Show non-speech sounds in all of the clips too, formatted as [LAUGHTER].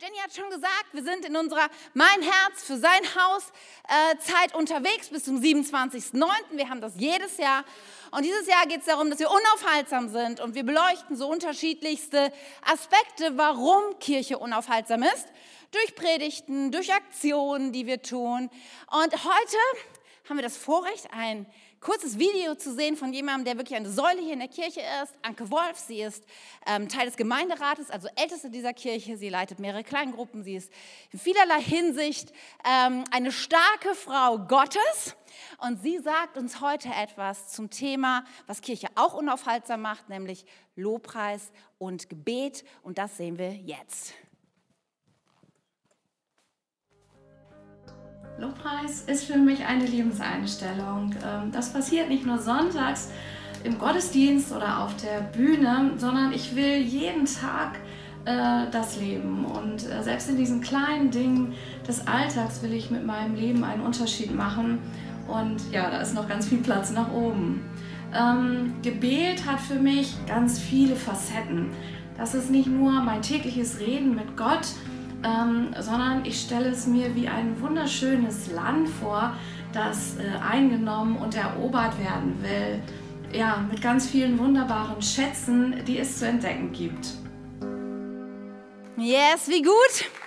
Jenny hat schon gesagt, wir sind in unserer Mein Herz für sein Haus äh, Zeit unterwegs bis zum 27.09. Wir haben das jedes Jahr. Und dieses Jahr geht es darum, dass wir unaufhaltsam sind und wir beleuchten so unterschiedlichste Aspekte, warum Kirche unaufhaltsam ist. Durch Predigten, durch Aktionen, die wir tun. Und heute haben wir das Vorrecht, ein kurzes Video zu sehen von jemandem, der wirklich eine Säule hier in der Kirche ist. Anke Wolf, sie ist ähm, Teil des Gemeinderates, also älteste dieser Kirche. Sie leitet mehrere Kleingruppen. Sie ist in vielerlei Hinsicht ähm, eine starke Frau Gottes. Und sie sagt uns heute etwas zum Thema, was Kirche auch unaufhaltsam macht, nämlich Lobpreis und Gebet. Und das sehen wir jetzt. Lobpreis ist für mich eine Lebenseinstellung. Ähm, das passiert nicht nur sonntags im Gottesdienst oder auf der Bühne, sondern ich will jeden Tag äh, das leben. Und äh, selbst in diesen kleinen Dingen des Alltags will ich mit meinem Leben einen Unterschied machen. Und ja, da ist noch ganz viel Platz nach oben. Ähm, Gebet hat für mich ganz viele Facetten. Das ist nicht nur mein tägliches Reden mit Gott, ähm, sondern ich stelle es mir wie ein wunderschönes Land vor, das äh, eingenommen und erobert werden will. Ja, mit ganz vielen wunderbaren Schätzen, die es zu entdecken gibt. Yes, wie gut.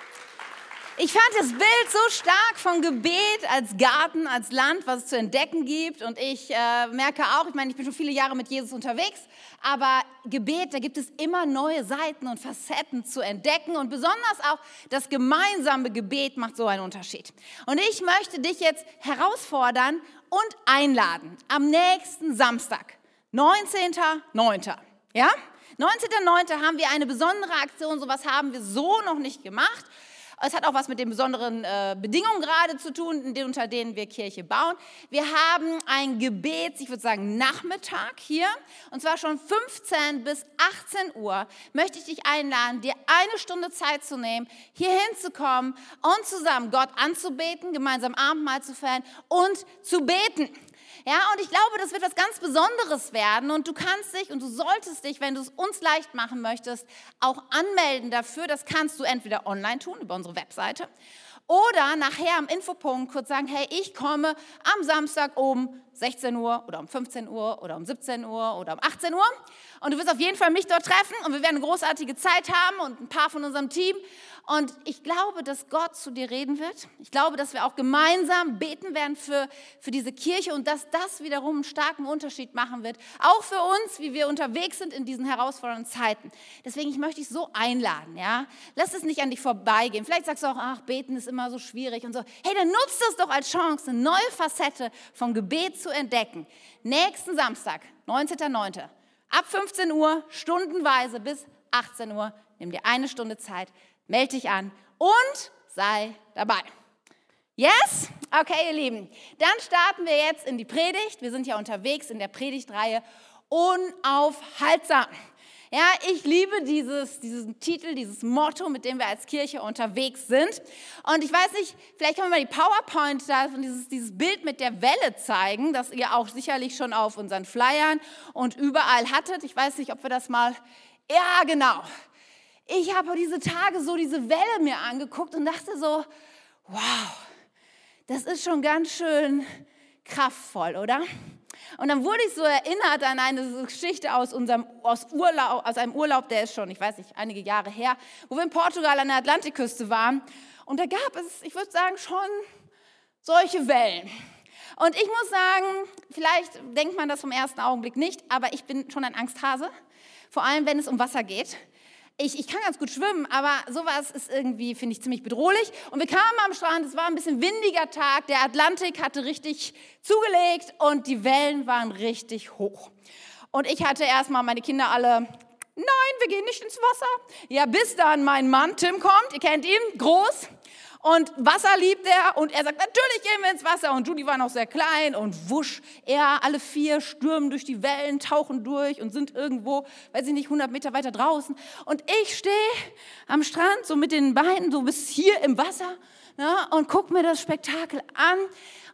Ich fand das Bild so stark von Gebet als Garten, als Land, was es zu entdecken gibt. Und ich äh, merke auch, ich meine, ich bin schon viele Jahre mit Jesus unterwegs, aber Gebet, da gibt es immer neue Seiten und Facetten zu entdecken. Und besonders auch das gemeinsame Gebet macht so einen Unterschied. Und ich möchte dich jetzt herausfordern und einladen am nächsten Samstag, 19.09. Ja? 19.09. haben wir eine besondere Aktion, sowas haben wir so noch nicht gemacht. Es hat auch was mit den besonderen äh, Bedingungen gerade zu tun, unter denen wir Kirche bauen. Wir haben ein Gebet, ich würde sagen Nachmittag hier, und zwar schon 15 bis 18 Uhr. Möchte ich dich einladen, dir eine Stunde Zeit zu nehmen, hier hinzukommen und zusammen Gott anzubeten, gemeinsam Abendmahl zu feiern und zu beten. Ja, und ich glaube, das wird was ganz Besonderes werden und du kannst dich und du solltest dich, wenn du es uns leicht machen möchtest, auch anmelden dafür. Das kannst du entweder online tun über unsere Webseite oder nachher am Infopunkt kurz sagen, hey, ich komme am Samstag um 16 Uhr oder um 15 Uhr oder um 17 Uhr oder um 18 Uhr. Und du wirst auf jeden Fall mich dort treffen und wir werden eine großartige Zeit haben und ein paar von unserem Team. Und ich glaube, dass Gott zu dir reden wird. Ich glaube, dass wir auch gemeinsam beten werden für, für diese Kirche und dass das wiederum einen starken Unterschied machen wird. Auch für uns, wie wir unterwegs sind in diesen herausfordernden Zeiten. Deswegen, ich möchte dich so einladen, ja. Lass es nicht an dich vorbeigehen. Vielleicht sagst du auch, ach, beten ist immer so schwierig und so. Hey, dann nutzt es doch als Chance, eine neue Facette vom Gebet zu entdecken. Nächsten Samstag, 19.09. Ab 15 Uhr, stundenweise bis 18 Uhr. Nimm dir eine Stunde Zeit melde dich an und sei dabei. Yes? Okay, ihr Lieben. Dann starten wir jetzt in die Predigt. Wir sind ja unterwegs in der Predigtreihe Unaufhaltsam. Ja, ich liebe dieses, diesen Titel, dieses Motto, mit dem wir als Kirche unterwegs sind. Und ich weiß nicht, vielleicht können wir mal die PowerPoint da dieses, dieses Bild mit der Welle zeigen, das ihr auch sicherlich schon auf unseren Flyern und überall hattet. Ich weiß nicht, ob wir das mal, ja, genau ich habe diese Tage so diese Welle mir angeguckt und dachte so, wow, das ist schon ganz schön kraftvoll, oder? Und dann wurde ich so erinnert an eine Geschichte aus, unserem, aus, Urlaub, aus einem Urlaub, der ist schon, ich weiß nicht, einige Jahre her, wo wir in Portugal an der Atlantikküste waren. Und da gab es, ich würde sagen, schon solche Wellen. Und ich muss sagen, vielleicht denkt man das vom ersten Augenblick nicht, aber ich bin schon ein Angsthase, vor allem wenn es um Wasser geht ich, ich kann ganz gut schwimmen, aber sowas ist irgendwie, finde ich, ziemlich bedrohlich. Und wir kamen am Strand, es war ein bisschen windiger Tag, der Atlantik hatte richtig zugelegt und die Wellen waren richtig hoch. Und ich hatte erstmal meine Kinder alle, nein, wir gehen nicht ins Wasser. Ja, bis dann mein Mann Tim kommt, ihr kennt ihn, groß. Und Wasser liebt er und er sagt, natürlich gehen wir ins Wasser. Und Judy war noch sehr klein und wusch, er, alle vier stürmen durch die Wellen, tauchen durch und sind irgendwo, weiß ich nicht, 100 Meter weiter draußen. Und ich stehe am Strand so mit den Beinen so bis hier im Wasser ne, und gucke mir das Spektakel an.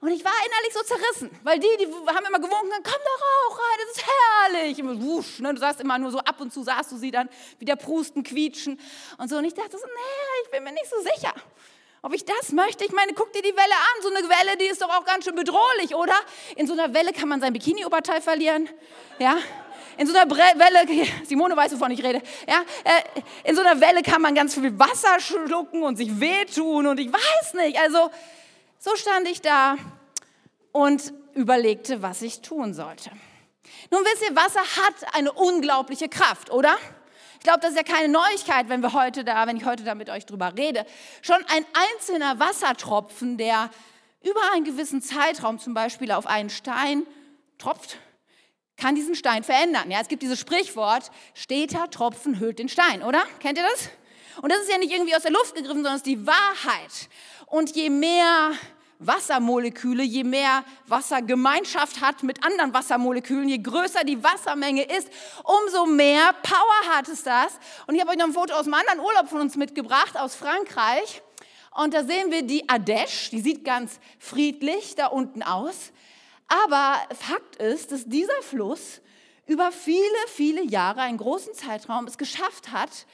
Und ich war innerlich so zerrissen, weil die, die haben immer gewunken, komm doch auch rein, das ist herrlich. Und wusch, ne, du sagst immer nur so, ab und zu sahst du sie dann wieder prusten, quietschen und so. Und ich dachte so, nee, ich bin mir nicht so sicher ob ich das möchte. Ich meine, guck dir die Welle an. So eine Welle, die ist doch auch ganz schön bedrohlich, oder? In so einer Welle kann man sein Bikini-Oberteil verlieren. Ja? In so einer Bre Welle, [LAUGHS] Simone weiß, wovon ich rede. Ja? Äh, in so einer Welle kann man ganz viel Wasser schlucken und sich wehtun und ich weiß nicht. Also, so stand ich da und überlegte, was ich tun sollte. Nun wisst ihr, Wasser hat eine unglaubliche Kraft, oder? Ich glaube, das ist ja keine Neuigkeit, wenn wir heute da, wenn ich heute da mit euch drüber rede. Schon ein einzelner Wassertropfen, der über einen gewissen Zeitraum zum Beispiel auf einen Stein tropft, kann diesen Stein verändern. Ja, es gibt dieses Sprichwort, steter Tropfen hüllt den Stein, oder? Kennt ihr das? Und das ist ja nicht irgendwie aus der Luft gegriffen, sondern es ist die Wahrheit. Und je mehr Wassermoleküle, je mehr Wassergemeinschaft hat mit anderen Wassermolekülen, je größer die Wassermenge ist, umso mehr Power hat es das. Und ich habe euch noch ein Foto aus einem anderen Urlaub von uns mitgebracht, aus Frankreich. Und da sehen wir die Ardèche, die sieht ganz friedlich da unten aus. Aber Fakt ist, dass dieser Fluss über viele, viele Jahre, einen großen Zeitraum, es geschafft hat,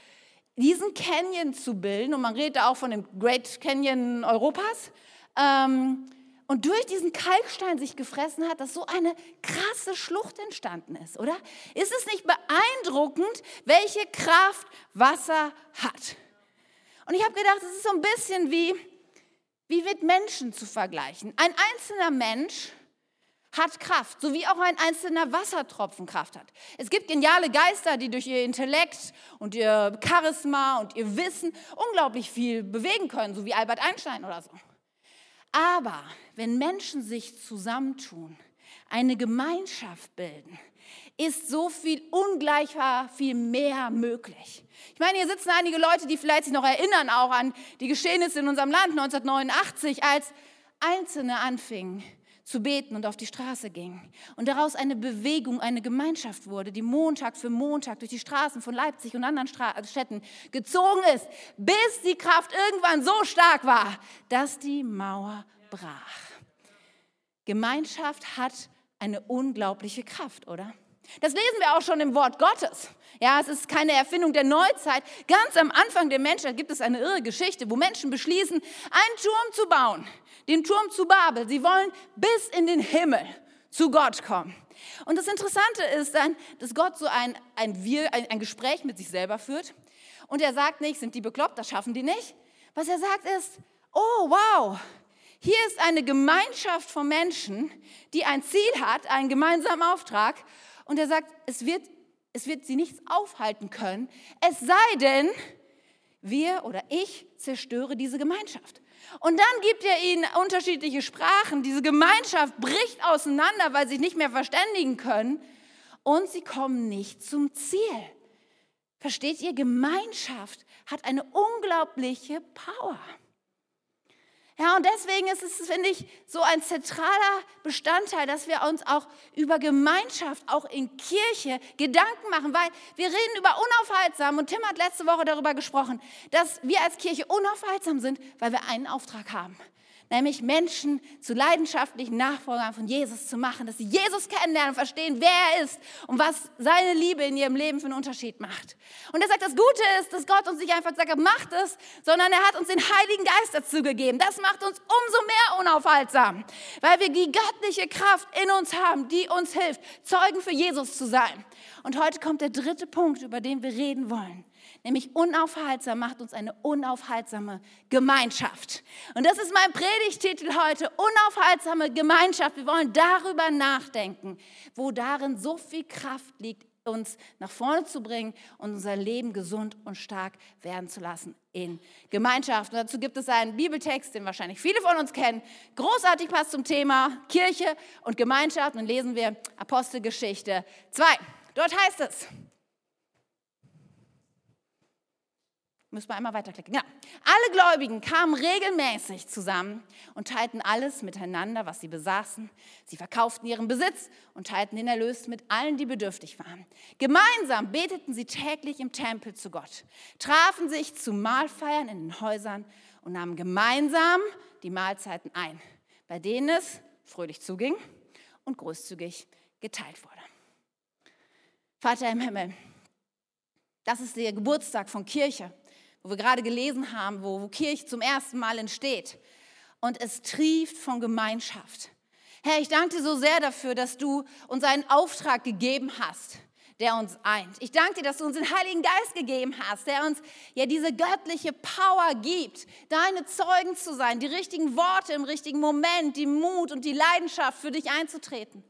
diesen Canyon zu bilden. Und man redet da auch von dem Great Canyon Europas ähm, und durch diesen Kalkstein sich gefressen hat, dass so eine krasse Schlucht entstanden ist, oder? Ist es nicht beeindruckend, welche Kraft Wasser hat? Und ich habe gedacht, es ist so ein bisschen wie, wie mit Menschen zu vergleichen. Ein einzelner Mensch hat Kraft, so wie auch ein einzelner Wassertropfen Kraft hat. Es gibt geniale Geister, die durch ihr Intellekt und ihr Charisma und ihr Wissen unglaublich viel bewegen können, so wie Albert Einstein oder so. Aber wenn Menschen sich zusammentun, eine Gemeinschaft bilden, ist so viel ungleicher, viel mehr möglich. Ich meine, hier sitzen einige Leute, die vielleicht sich noch erinnern auch an die Geschehnisse in unserem Land 1989, als Einzelne anfingen, zu beten und auf die Straße ging. Und daraus eine Bewegung, eine Gemeinschaft wurde, die Montag für Montag durch die Straßen von Leipzig und anderen Stra Städten gezogen ist, bis die Kraft irgendwann so stark war, dass die Mauer brach. Gemeinschaft hat eine unglaubliche Kraft, oder? Das lesen wir auch schon im Wort Gottes. Ja, es ist keine Erfindung der Neuzeit. Ganz am Anfang der Menschheit gibt es eine irre Geschichte, wo Menschen beschließen, einen Turm zu bauen, den Turm zu Babel. Sie wollen bis in den Himmel zu Gott kommen. Und das Interessante ist dann, dass Gott so ein, ein, Wir, ein, ein Gespräch mit sich selber führt. Und er sagt nicht, sind die bekloppt, das schaffen die nicht. Was er sagt ist, oh wow, hier ist eine Gemeinschaft von Menschen, die ein Ziel hat, einen gemeinsamen Auftrag. Und er sagt, es wird, es wird sie nichts aufhalten können, es sei denn, wir oder ich zerstöre diese Gemeinschaft. Und dann gibt er ihnen unterschiedliche Sprachen. Diese Gemeinschaft bricht auseinander, weil sie sich nicht mehr verständigen können. Und sie kommen nicht zum Ziel. Versteht ihr? Gemeinschaft hat eine unglaubliche Power. Ja, und deswegen ist es, finde ich, so ein zentraler Bestandteil, dass wir uns auch über Gemeinschaft, auch in Kirche, Gedanken machen, weil wir reden über unaufhaltsam und Tim hat letzte Woche darüber gesprochen, dass wir als Kirche unaufhaltsam sind, weil wir einen Auftrag haben nämlich Menschen zu leidenschaftlichen Nachfolgern von Jesus zu machen, dass sie Jesus kennenlernen und verstehen, wer er ist und was seine Liebe in ihrem Leben für einen Unterschied macht. Und er sagt, das Gute ist, dass Gott uns nicht einfach hat, macht es, sondern er hat uns den Heiligen Geist dazu gegeben. Das macht uns umso mehr unaufhaltsam, weil wir die göttliche Kraft in uns haben, die uns hilft, Zeugen für Jesus zu sein. Und heute kommt der dritte Punkt, über den wir reden wollen nämlich unaufhaltsam macht uns eine unaufhaltsame Gemeinschaft. Und das ist mein Predigtitel heute, unaufhaltsame Gemeinschaft. Wir wollen darüber nachdenken, wo darin so viel Kraft liegt, uns nach vorne zu bringen und unser Leben gesund und stark werden zu lassen in Gemeinschaft. Und dazu gibt es einen Bibeltext, den wahrscheinlich viele von uns kennen. Großartig passt zum Thema Kirche und Gemeinschaft. Und lesen wir Apostelgeschichte 2. Dort heißt es, Müssen wir einmal weiterklicken. Ja. Alle Gläubigen kamen regelmäßig zusammen und teilten alles miteinander, was sie besaßen. Sie verkauften ihren Besitz und teilten den Erlös mit allen, die bedürftig waren. Gemeinsam beteten sie täglich im Tempel zu Gott, trafen sich zu Mahlfeiern in den Häusern und nahmen gemeinsam die Mahlzeiten ein, bei denen es fröhlich zuging und großzügig geteilt wurde. Vater im Himmel, das ist der Geburtstag von Kirche wo wir gerade gelesen haben, wo, wo Kirche zum ersten Mal entsteht. Und es trieft von Gemeinschaft. Herr, ich danke dir so sehr dafür, dass du uns einen Auftrag gegeben hast, der uns eint. Ich danke dir, dass du uns den Heiligen Geist gegeben hast, der uns ja diese göttliche Power gibt, deine Zeugen zu sein, die richtigen Worte im richtigen Moment, die Mut und die Leidenschaft für dich einzutreten.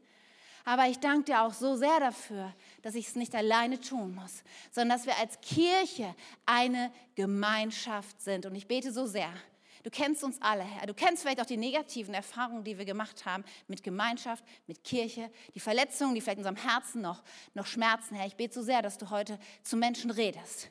Aber ich danke dir auch so sehr dafür, dass ich es nicht alleine tun muss, sondern dass wir als Kirche eine Gemeinschaft sind. Und ich bete so sehr. Du kennst uns alle, Herr. Du kennst vielleicht auch die negativen Erfahrungen, die wir gemacht haben mit Gemeinschaft, mit Kirche, die Verletzungen, die vielleicht in unserem Herzen noch, noch schmerzen, Herr. Ich bete so sehr, dass du heute zu Menschen redest.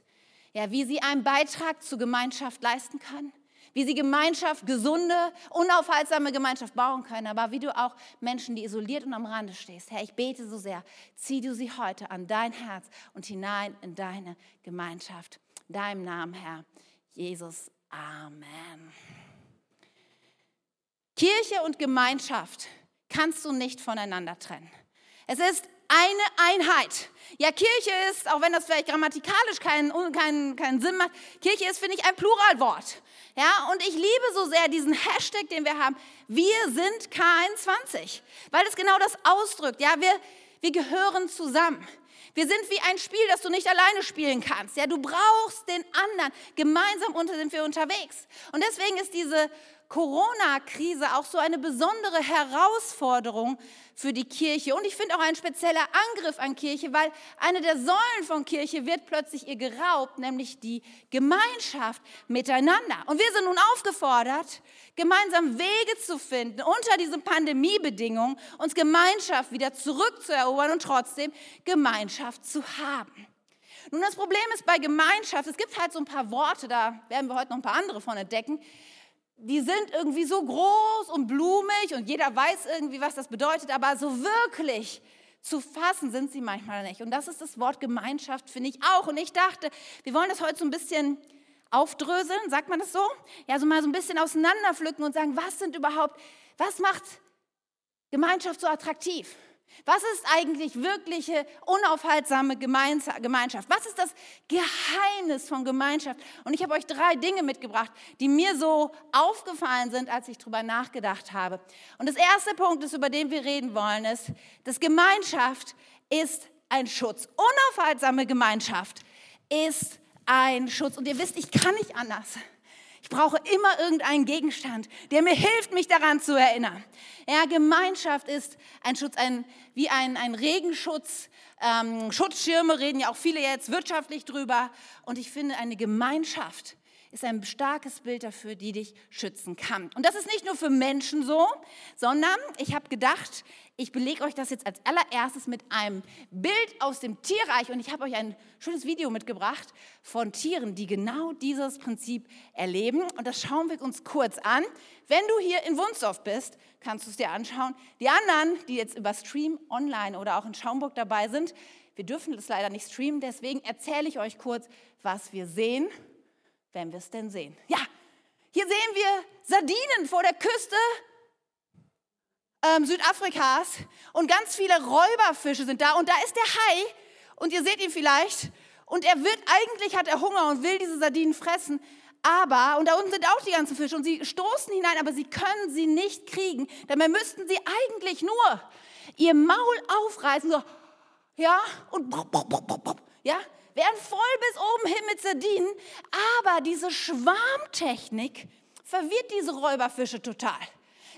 Ja, wie sie einen Beitrag zur Gemeinschaft leisten können, wie sie Gemeinschaft, gesunde, unaufhaltsame Gemeinschaft bauen können, aber wie du auch Menschen, die isoliert und am Rande stehst. Herr, ich bete so sehr, zieh du sie heute an dein Herz und hinein in deine Gemeinschaft. In deinem Namen, Herr, Jesus. Amen. Kirche und Gemeinschaft kannst du nicht voneinander trennen. Es ist eine Einheit. Ja, Kirche ist, auch wenn das vielleicht grammatikalisch keinen, keinen, keinen Sinn macht, Kirche ist, finde ich, ein Pluralwort. Ja, und ich liebe so sehr diesen Hashtag, den wir haben. Wir sind K21, weil es genau das ausdrückt. Ja, wir, wir gehören zusammen. Wir sind wie ein Spiel, das du nicht alleine spielen kannst. Ja, du brauchst den anderen. Gemeinsam unter sind wir unterwegs. Und deswegen ist diese Corona-Krise auch so eine besondere Herausforderung für die Kirche. Und ich finde auch ein spezieller Angriff an Kirche, weil eine der Säulen von Kirche wird plötzlich ihr geraubt, nämlich die Gemeinschaft miteinander. Und wir sind nun aufgefordert, gemeinsam Wege zu finden, unter diesen Pandemiebedingungen uns Gemeinschaft wieder zurückzuerobern und trotzdem Gemeinschaft zu haben. Nun, das Problem ist bei Gemeinschaft, es gibt halt so ein paar Worte, da werden wir heute noch ein paar andere von entdecken, die sind irgendwie so groß und blumig und jeder weiß irgendwie, was das bedeutet, aber so wirklich zu fassen sind sie manchmal nicht. Und das ist das Wort Gemeinschaft, finde ich auch. Und ich dachte, wir wollen das heute so ein bisschen aufdröseln, sagt man das so? Ja, so mal so ein bisschen auseinanderpflücken und sagen, was sind überhaupt, was macht Gemeinschaft so attraktiv? Was ist eigentlich wirkliche, unaufhaltsame Gemeinschaft? Was ist das Geheimnis von Gemeinschaft? Und ich habe euch drei Dinge mitgebracht, die mir so aufgefallen sind, als ich darüber nachgedacht habe. Und das erste Punkt, ist, über den wir reden wollen, ist, dass Gemeinschaft ist ein Schutz. Unaufhaltsame Gemeinschaft ist ein Schutz. Und ihr wisst, ich kann nicht anders. Ich brauche immer irgendeinen Gegenstand, der mir hilft, mich daran zu erinnern. Ja, Gemeinschaft ist ein Schutz, ein, wie ein, ein Regenschutz. Ähm, Schutzschirme reden ja auch viele jetzt wirtschaftlich drüber. Und ich finde, eine Gemeinschaft ist ein starkes Bild dafür, die dich schützen kann. Und das ist nicht nur für Menschen so, sondern ich habe gedacht, ich belege euch das jetzt als allererstes mit einem Bild aus dem Tierreich und ich habe euch ein schönes Video mitgebracht von Tieren, die genau dieses Prinzip erleben und das schauen wir uns kurz an. Wenn du hier in Wunsdorf bist, kannst du es dir anschauen. Die anderen, die jetzt über Stream online oder auch in Schaumburg dabei sind, wir dürfen das leider nicht streamen, deswegen erzähle ich euch kurz, was wir sehen, wenn wir es denn sehen. Ja, hier sehen wir Sardinen vor der Küste ähm, Südafrikas und ganz viele Räuberfische sind da und da ist der Hai und ihr seht ihn vielleicht und er wird, eigentlich hat er Hunger und will diese Sardinen fressen, aber, und da unten sind auch die ganzen Fische und sie stoßen hinein, aber sie können sie nicht kriegen. Dabei müssten sie eigentlich nur ihr Maul aufreißen, so, ja, und ja, werden voll bis oben hin mit Sardinen, aber diese Schwarmtechnik verwirrt diese Räuberfische total.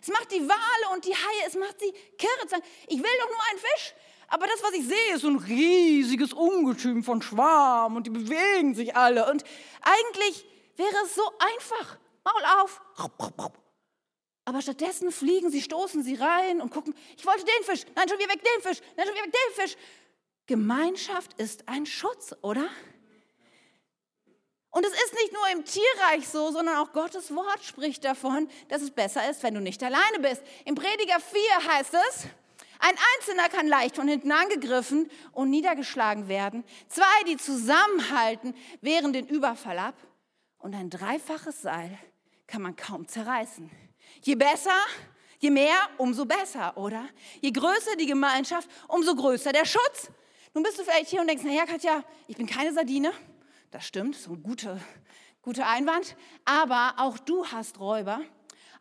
Es macht die Wale und die Haie, es macht sie kirre. Ich will doch nur einen Fisch. Aber das, was ich sehe, ist so ein riesiges Ungetüm von Schwarm und die bewegen sich alle. Und eigentlich wäre es so einfach. Maul auf. Aber stattdessen fliegen sie, stoßen sie rein und gucken, ich wollte den Fisch, nein, schon wieder weg den Fisch, nein, schon wieder weg den Fisch. Gemeinschaft ist ein Schutz, oder? Und es ist nicht nur im Tierreich so, sondern auch Gottes Wort spricht davon, dass es besser ist, wenn du nicht alleine bist. Im Prediger 4 heißt es, ein Einzelner kann leicht von hinten angegriffen und niedergeschlagen werden. Zwei, die zusammenhalten, wehren den Überfall ab. Und ein dreifaches Seil kann man kaum zerreißen. Je besser, je mehr, umso besser, oder? Je größer die Gemeinschaft, umso größer der Schutz. Nun bist du vielleicht hier und denkst, naja, Katja, ich bin keine Sardine. Das stimmt, so ein guter, guter Einwand. Aber auch du hast Räuber.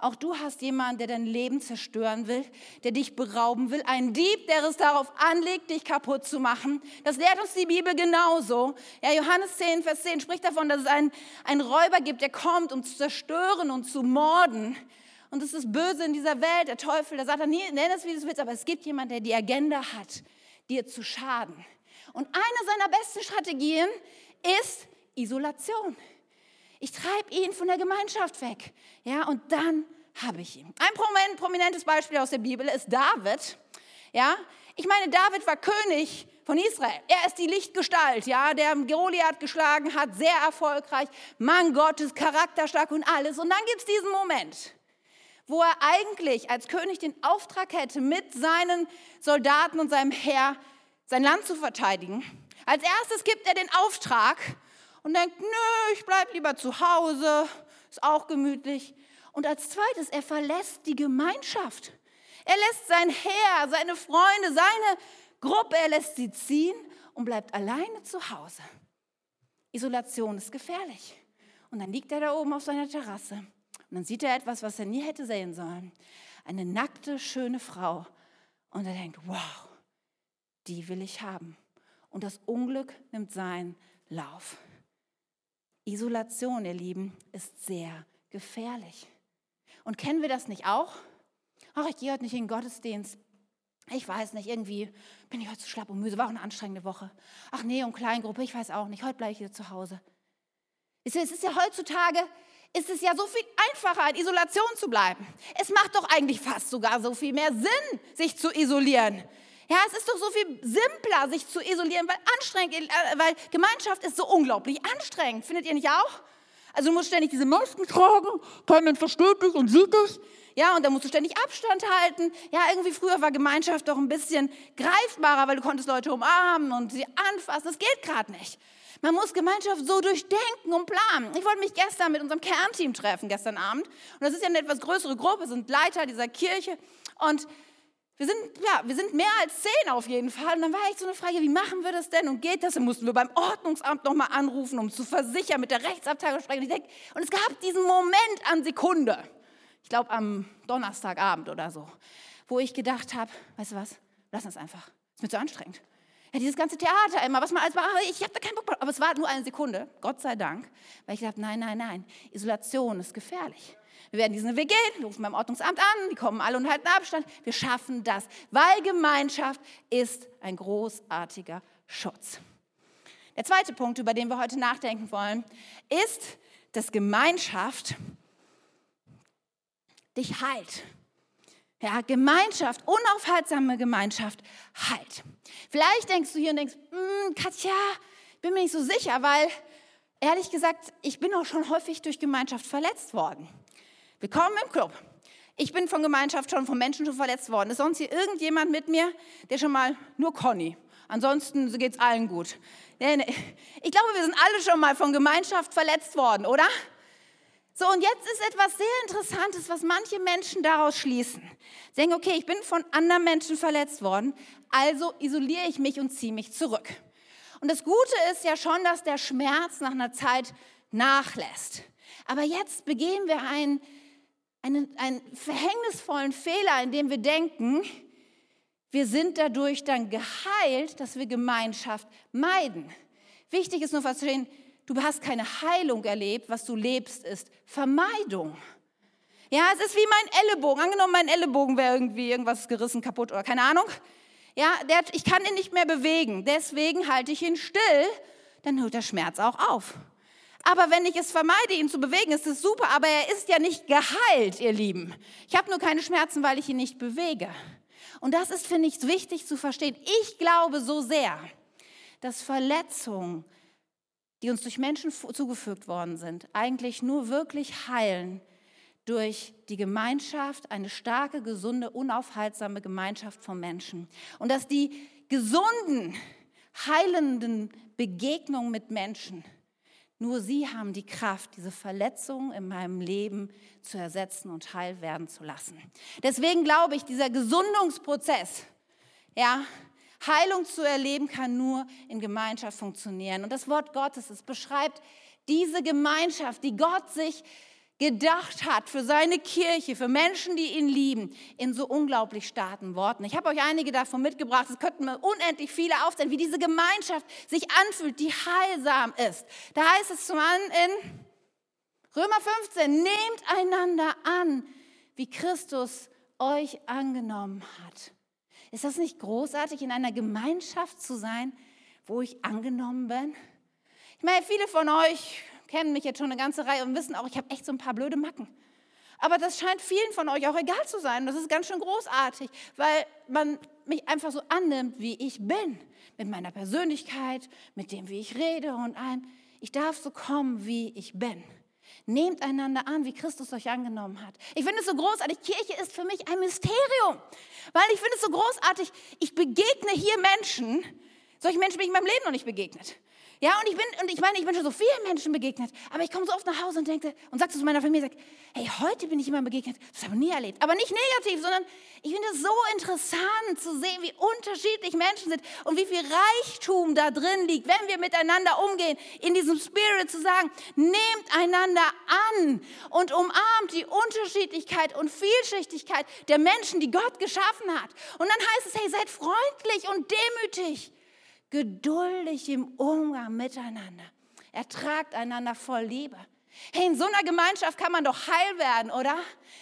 Auch du hast jemanden, der dein Leben zerstören will, der dich berauben will, einen Dieb, der es darauf anlegt, dich kaputt zu machen. Das lehrt uns die Bibel genauso. Ja, Johannes 10, Vers 10 spricht davon, dass es einen, einen Räuber gibt, der kommt, um zu zerstören und zu morden. Und es ist böse in dieser Welt, der Teufel, der Satan, nenn es wie du willst, aber es gibt jemanden, der die Agenda hat, dir zu schaden. Und eine seiner besten Strategien ist Isolation. Ich treibe ihn von der Gemeinschaft weg. Ja, und dann habe ich ihn. Ein prominentes Beispiel aus der Bibel ist David. Ja, ich meine, David war König von Israel. Er ist die Lichtgestalt, ja, der Goliath geschlagen hat, sehr erfolgreich, Mann Gottes, charakterstark und alles. Und dann gibt es diesen Moment, wo er eigentlich als König den Auftrag hätte, mit seinen Soldaten und seinem Heer sein Land zu verteidigen. Als erstes gibt er den Auftrag und denkt, nö, ich bleibe lieber zu Hause, ist auch gemütlich. Und als zweites, er verlässt die Gemeinschaft. Er lässt sein Herr, seine Freunde, seine Gruppe, er lässt sie ziehen und bleibt alleine zu Hause. Isolation ist gefährlich. Und dann liegt er da oben auf seiner Terrasse und dann sieht er etwas, was er nie hätte sehen sollen. Eine nackte, schöne Frau. Und er denkt, wow, die will ich haben. Und das Unglück nimmt seinen Lauf. Isolation, ihr Lieben, ist sehr gefährlich. Und kennen wir das nicht auch? Ach, ich gehe heute nicht in den Gottesdienst. Ich weiß nicht, irgendwie bin ich heute zu schlapp und müde. War auch eine anstrengende Woche. Ach nee, und Kleingruppe, ich weiß auch nicht. Heute bleibe ich wieder zu Hause. Es ist ja heutzutage, ist es ja so viel einfacher, in Isolation zu bleiben. Es macht doch eigentlich fast sogar so viel mehr Sinn, sich zu isolieren. Ja, es ist doch so viel simpler, sich zu isolieren, weil anstrengend, äh, weil Gemeinschaft ist so unglaublich anstrengend. Findet ihr nicht auch? Also du musst ständig diese Masken tragen, kein Mensch versteht dich und sieht dich. Ja, und dann musst du ständig Abstand halten. Ja, irgendwie früher war Gemeinschaft doch ein bisschen greifbarer, weil du konntest Leute umarmen und sie anfassen. Das geht gerade nicht. Man muss Gemeinschaft so durchdenken und planen. Ich wollte mich gestern mit unserem Kernteam treffen, gestern Abend. Und das ist ja eine etwas größere Gruppe, sind Leiter dieser Kirche. Und wir sind, ja, wir sind mehr als zehn auf jeden Fall. Und dann war echt so eine Frage, wie machen wir das denn und geht das? Dann mussten wir beim Ordnungsamt nochmal anrufen, um zu versichern, mit der Rechtsabteilung sprechen. Und, und es gab diesen Moment an Sekunde, ich glaube am Donnerstagabend oder so, wo ich gedacht habe, weißt du was, lass uns einfach, ist mir zu anstrengend. Ja, dieses ganze Theater immer, was man alles macht, ich habe da keinen Bock drauf. Aber es war nur eine Sekunde, Gott sei Dank, weil ich dachte, nein, nein, nein, Isolation ist gefährlich. Wir werden diesen Weg gehen, wir rufen beim Ordnungsamt an, die kommen alle und halten Abstand. Wir schaffen das, weil Gemeinschaft ist ein großartiger Schutz. Der zweite Punkt, über den wir heute nachdenken wollen, ist, dass Gemeinschaft dich heilt. Ja, Gemeinschaft, unaufhaltsame Gemeinschaft heilt. Vielleicht denkst du hier und denkst, hm, Katja, bin mir nicht so sicher, weil ehrlich gesagt, ich bin auch schon häufig durch Gemeinschaft verletzt worden. Willkommen im Club. Ich bin von Gemeinschaft schon, von Menschen schon verletzt worden. Ist sonst hier irgendjemand mit mir, der schon mal, nur Conny. Ansonsten geht es allen gut. Ich glaube, wir sind alle schon mal von Gemeinschaft verletzt worden, oder? So, und jetzt ist etwas sehr Interessantes, was manche Menschen daraus schließen. Sie denken, okay, ich bin von anderen Menschen verletzt worden, also isoliere ich mich und ziehe mich zurück. Und das Gute ist ja schon, dass der Schmerz nach einer Zeit nachlässt. Aber jetzt begehen wir einen einen, einen verhängnisvollen Fehler, in dem wir denken, wir sind dadurch dann geheilt, dass wir Gemeinschaft meiden. Wichtig ist nur verstehen, du hast keine Heilung erlebt, was du lebst, ist Vermeidung. Ja, es ist wie mein Ellenbogen. Angenommen, mein Ellenbogen wäre irgendwie irgendwas gerissen, kaputt oder keine Ahnung. Ja, der, ich kann ihn nicht mehr bewegen. Deswegen halte ich ihn still. Dann hört der Schmerz auch auf. Aber wenn ich es vermeide, ihn zu bewegen, ist es super. Aber er ist ja nicht geheilt, ihr Lieben. Ich habe nur keine Schmerzen, weil ich ihn nicht bewege. Und das ist, finde ich, wichtig zu verstehen. Ich glaube so sehr, dass Verletzung die uns durch Menschen zugefügt worden sind, eigentlich nur wirklich heilen durch die Gemeinschaft, eine starke, gesunde, unaufhaltsame Gemeinschaft von Menschen. Und dass die gesunden, heilenden Begegnungen mit Menschen, nur sie haben die Kraft, diese Verletzungen in meinem Leben zu ersetzen und heil werden zu lassen. Deswegen glaube ich, dieser Gesundungsprozess, ja, Heilung zu erleben kann nur in Gemeinschaft funktionieren. Und das Wort Gottes, es beschreibt diese Gemeinschaft, die Gott sich gedacht hat für seine Kirche, für Menschen, die ihn lieben, in so unglaublich starken Worten. Ich habe euch einige davon mitgebracht. Es könnten mir unendlich viele aufzählen, wie diese Gemeinschaft sich anfühlt, die heilsam ist. Da heißt es zum einen in Römer 15, nehmt einander an, wie Christus euch angenommen hat. Ist das nicht großartig, in einer Gemeinschaft zu sein, wo ich angenommen bin? Ich meine, viele von euch kennen mich jetzt schon eine ganze Reihe und wissen auch, ich habe echt so ein paar blöde Macken. Aber das scheint vielen von euch auch egal zu sein. Das ist ganz schön großartig, weil man mich einfach so annimmt, wie ich bin. Mit meiner Persönlichkeit, mit dem, wie ich rede und ein. Ich darf so kommen, wie ich bin. Nehmt einander an, wie Christus euch angenommen hat. Ich finde es so großartig. Kirche ist für mich ein Mysterium, weil ich finde es so großartig. Ich begegne hier Menschen. Solchen Menschen bin ich in meinem Leben noch nicht begegnet. Ja, und ich bin, und ich meine, ich bin schon so vielen Menschen begegnet, aber ich komme so oft nach Hause und denke, und sage zu meiner Familie, sag, hey, heute bin ich jemandem begegnet, das habe ich nie erlebt. Aber nicht negativ, sondern ich finde es so interessant zu sehen, wie unterschiedlich Menschen sind und wie viel Reichtum da drin liegt, wenn wir miteinander umgehen, in diesem Spirit zu sagen, nehmt einander an und umarmt die Unterschiedlichkeit und Vielschichtigkeit der Menschen, die Gott geschaffen hat. Und dann heißt es, hey, seid freundlich und demütig geduldig im Umgang miteinander. Ertragt einander voll Liebe. Hey, in so einer Gemeinschaft kann man doch heil werden, oder?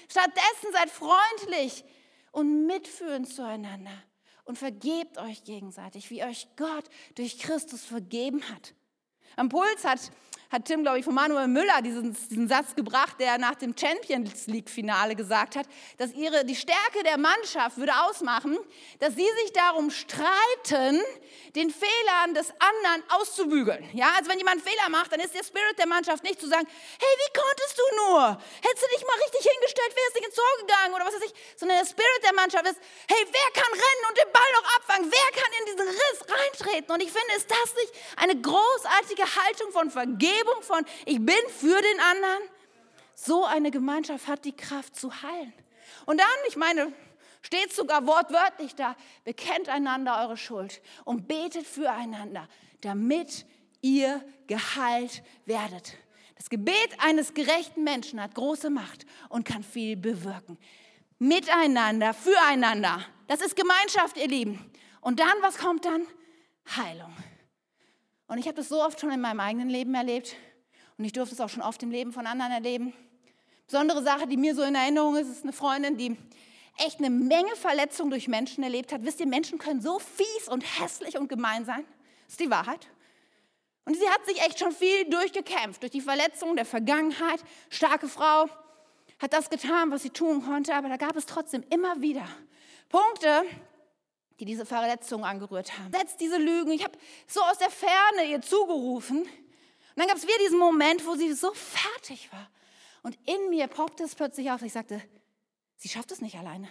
Stattdessen seid freundlich und mitfühlend zueinander und vergebt euch gegenseitig, wie euch Gott durch Christus vergeben hat. Am Puls hat hat Tim, glaube ich, von Manuel Müller diesen, diesen Satz gebracht, der nach dem Champions League-Finale gesagt hat, dass ihre, die Stärke der Mannschaft würde ausmachen, dass sie sich darum streiten, den Fehlern des anderen auszubügeln. Ja, also wenn jemand einen Fehler macht, dann ist der Spirit der Mannschaft nicht zu sagen, hey, wie konntest du nur? Hättest du dich mal richtig hingestellt, wärst du ins Tor gegangen oder was weiß ich, sondern der Spirit der Mannschaft ist, hey, wer kann rennen und den Ball noch abfangen? Wer kann in diesen Riss reintreten? Und ich finde, ist das nicht eine großartige Haltung von Vergebung? Vergebung, von ich bin für den anderen. So eine Gemeinschaft hat die Kraft zu heilen. Und dann, ich meine, steht sogar wortwörtlich da, bekennt einander eure Schuld und betet füreinander, damit ihr geheilt werdet. Das Gebet eines gerechten Menschen hat große Macht und kann viel bewirken. Miteinander, füreinander. Das ist Gemeinschaft, ihr Lieben. Und dann, was kommt dann? Heilung. Und ich habe das so oft schon in meinem eigenen Leben erlebt und ich durfte es auch schon oft im Leben von anderen erleben. Besondere Sache, die mir so in Erinnerung ist, ist eine Freundin, die echt eine Menge Verletzungen durch Menschen erlebt hat. Wisst ihr, Menschen können so fies und hässlich und gemein sein. Das ist die Wahrheit. Und sie hat sich echt schon viel durchgekämpft, durch die Verletzungen der Vergangenheit. Starke Frau, hat das getan, was sie tun konnte, aber da gab es trotzdem immer wieder Punkte, die diese Verletzung angerührt haben. Setzt diese Lügen. Ich habe so aus der Ferne ihr zugerufen. Und dann gab es wieder diesen Moment, wo sie so fertig war. Und in mir poppte es plötzlich auf. Ich sagte, sie schafft es nicht alleine.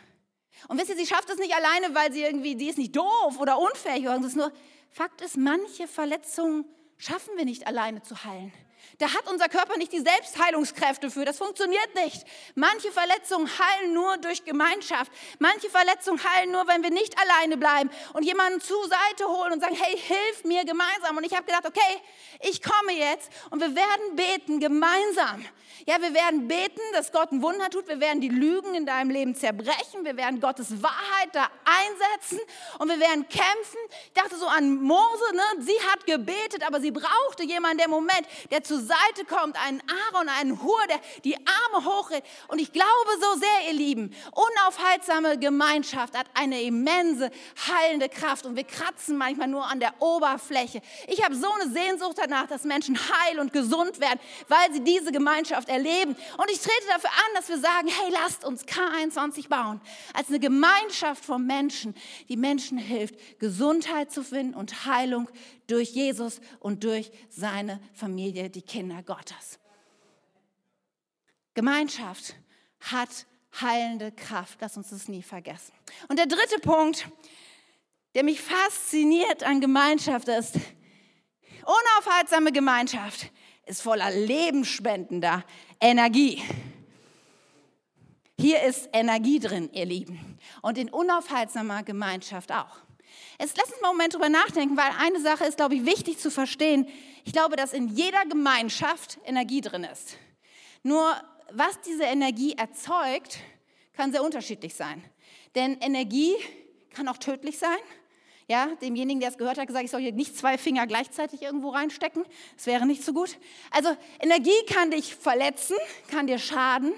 Und wisst ihr, sie schafft es nicht alleine, weil sie irgendwie, die ist nicht doof oder unfähig oder irgendwas. Nur Fakt ist, manche Verletzungen schaffen wir nicht alleine zu heilen. Da hat unser Körper nicht die Selbstheilungskräfte für. Das funktioniert nicht. Manche Verletzungen heilen nur durch Gemeinschaft. Manche Verletzungen heilen nur, wenn wir nicht alleine bleiben und jemanden zur Seite holen und sagen, hey, hilf mir gemeinsam. Und ich habe gedacht, okay, ich komme jetzt und wir werden beten gemeinsam. Ja, wir werden beten, dass Gott ein Wunder tut. Wir werden die Lügen in deinem Leben zerbrechen. Wir werden Gottes Wahrheit da einsetzen und wir werden kämpfen. Ich dachte so an Mose, ne? sie hat gebetet, aber sie brauchte jemanden, der Moment, der zur Seite kommt, einen Aaron, einen Hur, der die Arme hochredet. Und ich glaube so sehr, ihr Lieben, unaufhaltsame Gemeinschaft hat eine immense heilende Kraft und wir kratzen manchmal nur an der Oberfläche. Ich habe so eine Sehnsucht danach, dass Menschen heil und gesund werden, weil sie diese Gemeinschaft erleben. Und ich trete dafür an, dass wir sagen, hey, lasst uns K21 bauen, als eine Gemeinschaft von Menschen, die Menschen hilft, Gesundheit zu finden und Heilung durch Jesus und durch seine Familie, die Kinder Gottes. Gemeinschaft hat heilende Kraft. Lass uns das nie vergessen. Und der dritte Punkt, der mich fasziniert an Gemeinschaft ist, unaufhaltsame Gemeinschaft ist voller lebensspendender Energie. Hier ist Energie drin, ihr Lieben. Und in unaufhaltsamer Gemeinschaft auch. Jetzt lass uns mal einen Moment drüber nachdenken, weil eine Sache ist, glaube ich, wichtig zu verstehen. Ich glaube, dass in jeder Gemeinschaft Energie drin ist. Nur was diese Energie erzeugt, kann sehr unterschiedlich sein. Denn Energie kann auch tödlich sein. Ja, demjenigen, der es gehört hat, gesagt, ich soll hier nicht zwei Finger gleichzeitig irgendwo reinstecken. Das wäre nicht so gut. Also Energie kann dich verletzen, kann dir schaden.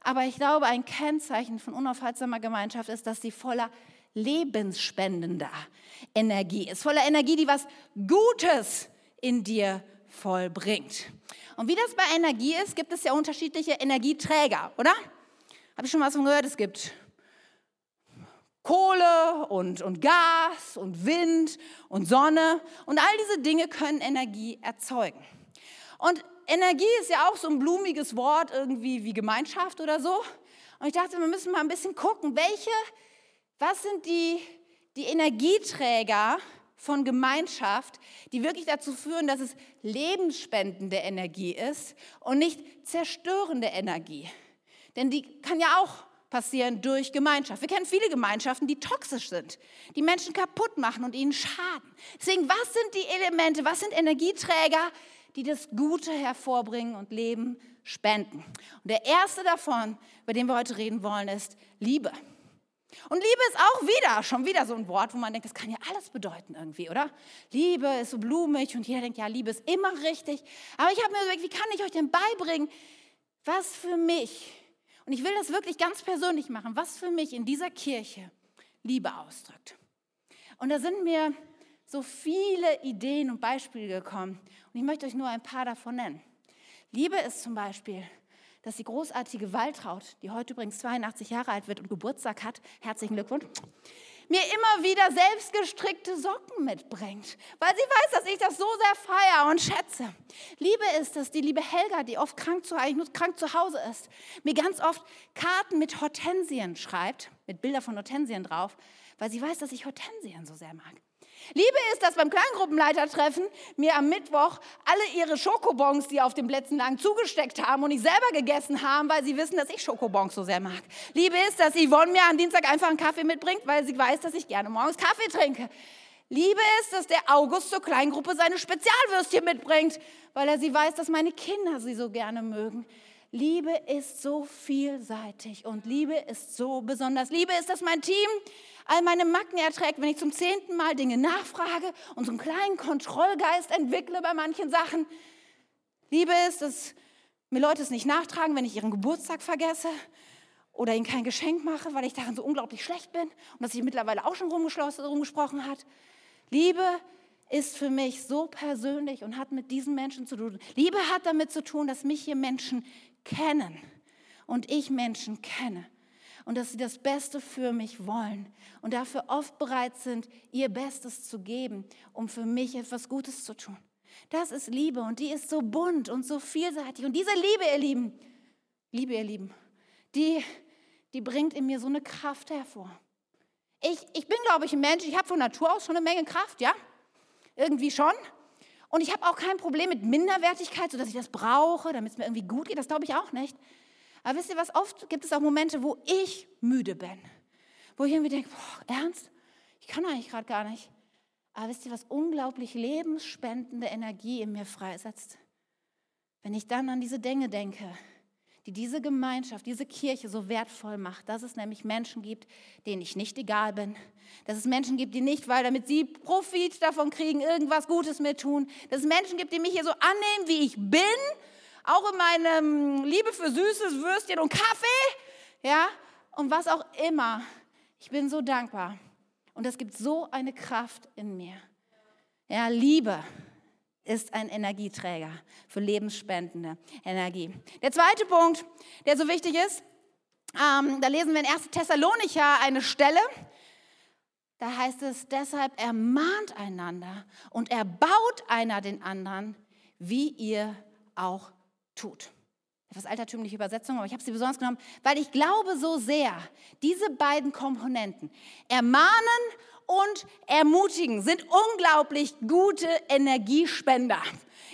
Aber ich glaube, ein Kennzeichen von unaufhaltsamer Gemeinschaft ist, dass sie voller lebensspendender Energie ist. Voller Energie, die was Gutes in dir vollbringt. Und wie das bei Energie ist, gibt es ja unterschiedliche Energieträger, oder? Habe ich schon mal was von gehört? Es gibt Kohle und, und Gas und Wind und Sonne und all diese Dinge können Energie erzeugen. Und Energie ist ja auch so ein blumiges Wort irgendwie wie Gemeinschaft oder so. Und ich dachte, wir müssen mal ein bisschen gucken, welche, was sind die, die Energieträger von Gemeinschaft, die wirklich dazu führen, dass es lebensspendende Energie ist und nicht zerstörende Energie. Denn die kann ja auch passieren durch Gemeinschaft. Wir kennen viele Gemeinschaften, die toxisch sind, die Menschen kaputt machen und ihnen schaden. Deswegen, was sind die Elemente, was sind Energieträger, die das Gute hervorbringen und Leben spenden? Und der erste davon, über den wir heute reden wollen, ist Liebe. Und Liebe ist auch wieder, schon wieder so ein Wort, wo man denkt, das kann ja alles bedeuten irgendwie, oder? Liebe ist so blumig und jeder denkt, ja, Liebe ist immer richtig. Aber ich habe mir überlegt, wie kann ich euch denn beibringen, was für mich und ich will das wirklich ganz persönlich machen, was für mich in dieser Kirche Liebe ausdrückt. Und da sind mir so viele Ideen und Beispiele gekommen. Und ich möchte euch nur ein paar davon nennen. Liebe ist zum Beispiel, dass die großartige Waltraud, die heute übrigens 82 Jahre alt wird und Geburtstag hat, herzlichen Glückwunsch, mir immer wieder selbstgestrickte Socken mitbringt, weil sie weiß, dass ich das so sehr feiere und schätze. Liebe ist es, die liebe Helga, die oft krank zu, nur krank zu Hause ist, mir ganz oft Karten mit Hortensien schreibt, mit Bildern von Hortensien drauf, weil sie weiß, dass ich Hortensien so sehr mag. Liebe ist, dass beim Kleingruppenleitertreffen mir am Mittwoch alle ihre Schokobons, die auf den Plätzen lagen, zugesteckt haben und ich selber gegessen haben, weil sie wissen, dass ich Schokobons so sehr mag. Liebe ist, dass Yvonne mir am Dienstag einfach einen Kaffee mitbringt, weil sie weiß, dass ich gerne morgens Kaffee trinke. Liebe ist, dass der August zur Kleingruppe seine Spezialwürstchen mitbringt, weil er sie weiß, dass meine Kinder sie so gerne mögen. Liebe ist so vielseitig und Liebe ist so besonders. Liebe ist, dass mein Team all meine Macken erträgt, wenn ich zum zehnten Mal Dinge nachfrage und so einen kleinen Kontrollgeist entwickle bei manchen Sachen. Liebe ist, dass mir Leute es nicht nachtragen, wenn ich ihren Geburtstag vergesse oder ihnen kein Geschenk mache, weil ich daran so unglaublich schlecht bin und dass sich mittlerweile auch schon rumgesprochen hat. Liebe ist für mich so persönlich und hat mit diesen Menschen zu tun. Liebe hat damit zu tun, dass mich hier Menschen kennen und ich Menschen kenne und dass sie das Beste für mich wollen und dafür oft bereit sind, ihr Bestes zu geben, um für mich etwas Gutes zu tun. Das ist Liebe und die ist so bunt und so vielseitig. Und diese Liebe, ihr Lieben, Liebe, ihr Lieben, die, die bringt in mir so eine Kraft hervor. Ich, ich bin, glaube ich, ein Mensch, ich habe von Natur aus schon eine Menge Kraft, ja? Irgendwie schon. Und ich habe auch kein Problem mit Minderwertigkeit, sodass ich das brauche, damit es mir irgendwie gut geht. Das glaube ich auch nicht. Aber wisst ihr was? Oft gibt es auch Momente, wo ich müde bin. Wo ich irgendwie denke, boah, ernst? Ich kann eigentlich gerade gar nicht. Aber wisst ihr, was unglaublich lebensspendende Energie in mir freisetzt? Wenn ich dann an diese Dinge denke, die diese Gemeinschaft, diese Kirche so wertvoll macht, dass es nämlich Menschen gibt, denen ich nicht egal bin, dass es Menschen gibt, die nicht, weil damit sie Profit davon kriegen, irgendwas Gutes mit tun, dass es Menschen gibt, die mich hier so annehmen, wie ich bin, auch in meinem Liebe für süßes Würstchen und Kaffee, ja, und was auch immer. Ich bin so dankbar und es gibt so eine Kraft in mir. Ja, Liebe ist ein Energieträger für lebensspendende Energie. Der zweite Punkt, der so wichtig ist, ähm, da lesen wir in 1. Thessalonicher eine Stelle. da heißt es, deshalb ermahnt einander und erbaut einer den anderen, wie ihr auch tut. Etwas altertümliche Übersetzung, aber ich habe sie besonders genommen, weil ich glaube so sehr, diese beiden Komponenten, ermahnen und ermutigen, sind unglaublich gute Energiespender.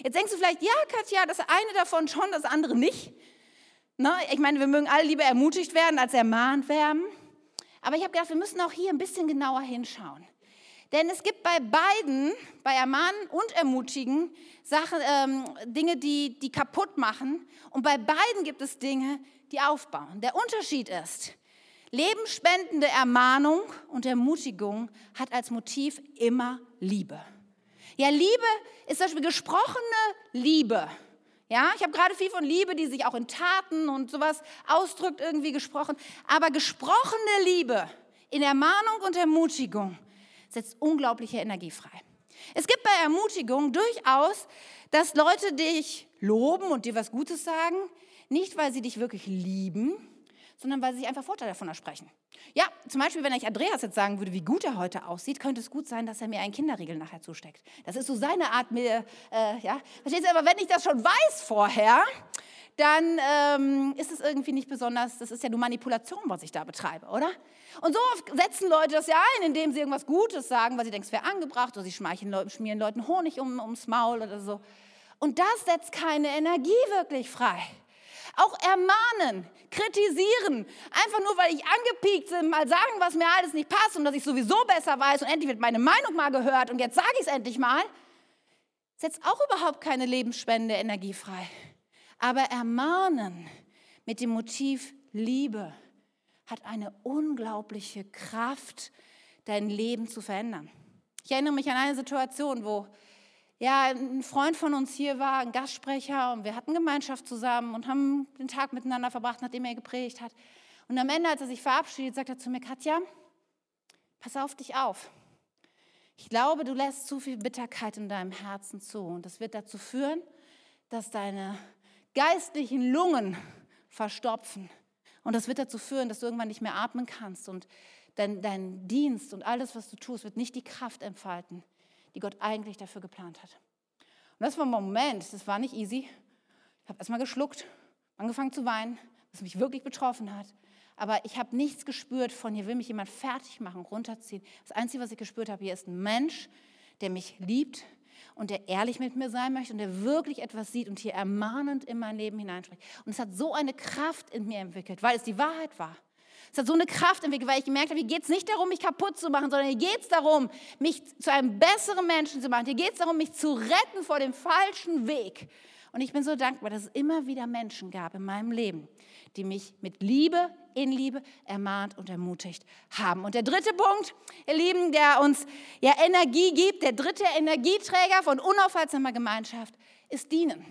Jetzt denkst du vielleicht, ja, Katja, das eine davon schon, das andere nicht. Ne? Ich meine, wir mögen alle lieber ermutigt werden als ermahnt werden. Aber ich habe gedacht, wir müssen auch hier ein bisschen genauer hinschauen. Denn es gibt bei beiden, bei Ermahnen und Ermutigen, Sachen, ähm, Dinge, die, die kaputt machen. Und bei beiden gibt es Dinge, die aufbauen. Der Unterschied ist, lebensspendende Ermahnung und Ermutigung hat als Motiv immer Liebe. Ja, Liebe ist zum Beispiel gesprochene Liebe. Ja, ich habe gerade viel von Liebe, die sich auch in Taten und sowas ausdrückt, irgendwie gesprochen. Aber gesprochene Liebe in Ermahnung und Ermutigung setzt unglaubliche Energie frei. Es gibt bei Ermutigung durchaus, dass Leute dich loben und dir was Gutes sagen, nicht weil sie dich wirklich lieben, sondern weil sie sich einfach Vorteile davon ersprechen. Ja, zum Beispiel, wenn ich Andreas jetzt sagen würde, wie gut er heute aussieht, könnte es gut sein, dass er mir einen Kinderriegel nachher zusteckt. Das ist so seine Art, mir, äh, ja, verstehst du, aber wenn ich das schon weiß vorher, dann ähm, ist es irgendwie nicht besonders, das ist ja nur Manipulation, was ich da betreibe, oder? Und so oft setzen Leute das ja ein, indem sie irgendwas Gutes sagen, weil sie denken, es wäre angebracht, oder sie schmieren Leuten Honig um, ums Maul oder so. Und das setzt keine Energie wirklich frei. Auch ermahnen, kritisieren, einfach nur, weil ich angepiekt bin, mal sagen, was mir alles nicht passt und dass ich sowieso besser weiß und endlich wird meine Meinung mal gehört und jetzt sage ich es endlich mal, setzt auch überhaupt keine lebensspendende Energie frei. Aber ermahnen mit dem Motiv Liebe hat eine unglaubliche Kraft, dein Leben zu verändern. Ich erinnere mich an eine Situation, wo ja, ein Freund von uns hier war, ein Gastsprecher, und wir hatten Gemeinschaft zusammen und haben den Tag miteinander verbracht, nachdem er gepredigt hat. Und am Ende, als er sich verabschiedet, sagt er zu mir, Katja, pass auf dich auf. Ich glaube, du lässt zu viel Bitterkeit in deinem Herzen zu und das wird dazu führen, dass deine geistlichen Lungen verstopfen. Und das wird dazu führen, dass du irgendwann nicht mehr atmen kannst und dein, dein Dienst und alles, was du tust, wird nicht die Kraft entfalten, die Gott eigentlich dafür geplant hat. Und das war ein Moment, das war nicht easy. Ich habe erstmal geschluckt, angefangen zu weinen, was mich wirklich betroffen hat. Aber ich habe nichts gespürt von, hier will mich jemand fertig machen, runterziehen. Das Einzige, was ich gespürt habe, hier ist ein Mensch, der mich liebt und der ehrlich mit mir sein möchte und der wirklich etwas sieht und hier ermahnend in mein Leben hineinspricht. Und es hat so eine Kraft in mir entwickelt, weil es die Wahrheit war. Es hat so eine Kraft entwickelt, weil ich gemerkt habe, hier geht es nicht darum, mich kaputt zu machen, sondern hier geht es darum, mich zu einem besseren Menschen zu machen. Hier geht es darum, mich zu retten vor dem falschen Weg. Und ich bin so dankbar, dass es immer wieder Menschen gab in meinem Leben, die mich mit Liebe, in Liebe ermahnt und ermutigt haben. Und der dritte Punkt, ihr Lieben, der uns ja Energie gibt, der dritte Energieträger von unaufhaltsamer Gemeinschaft, ist Dienen.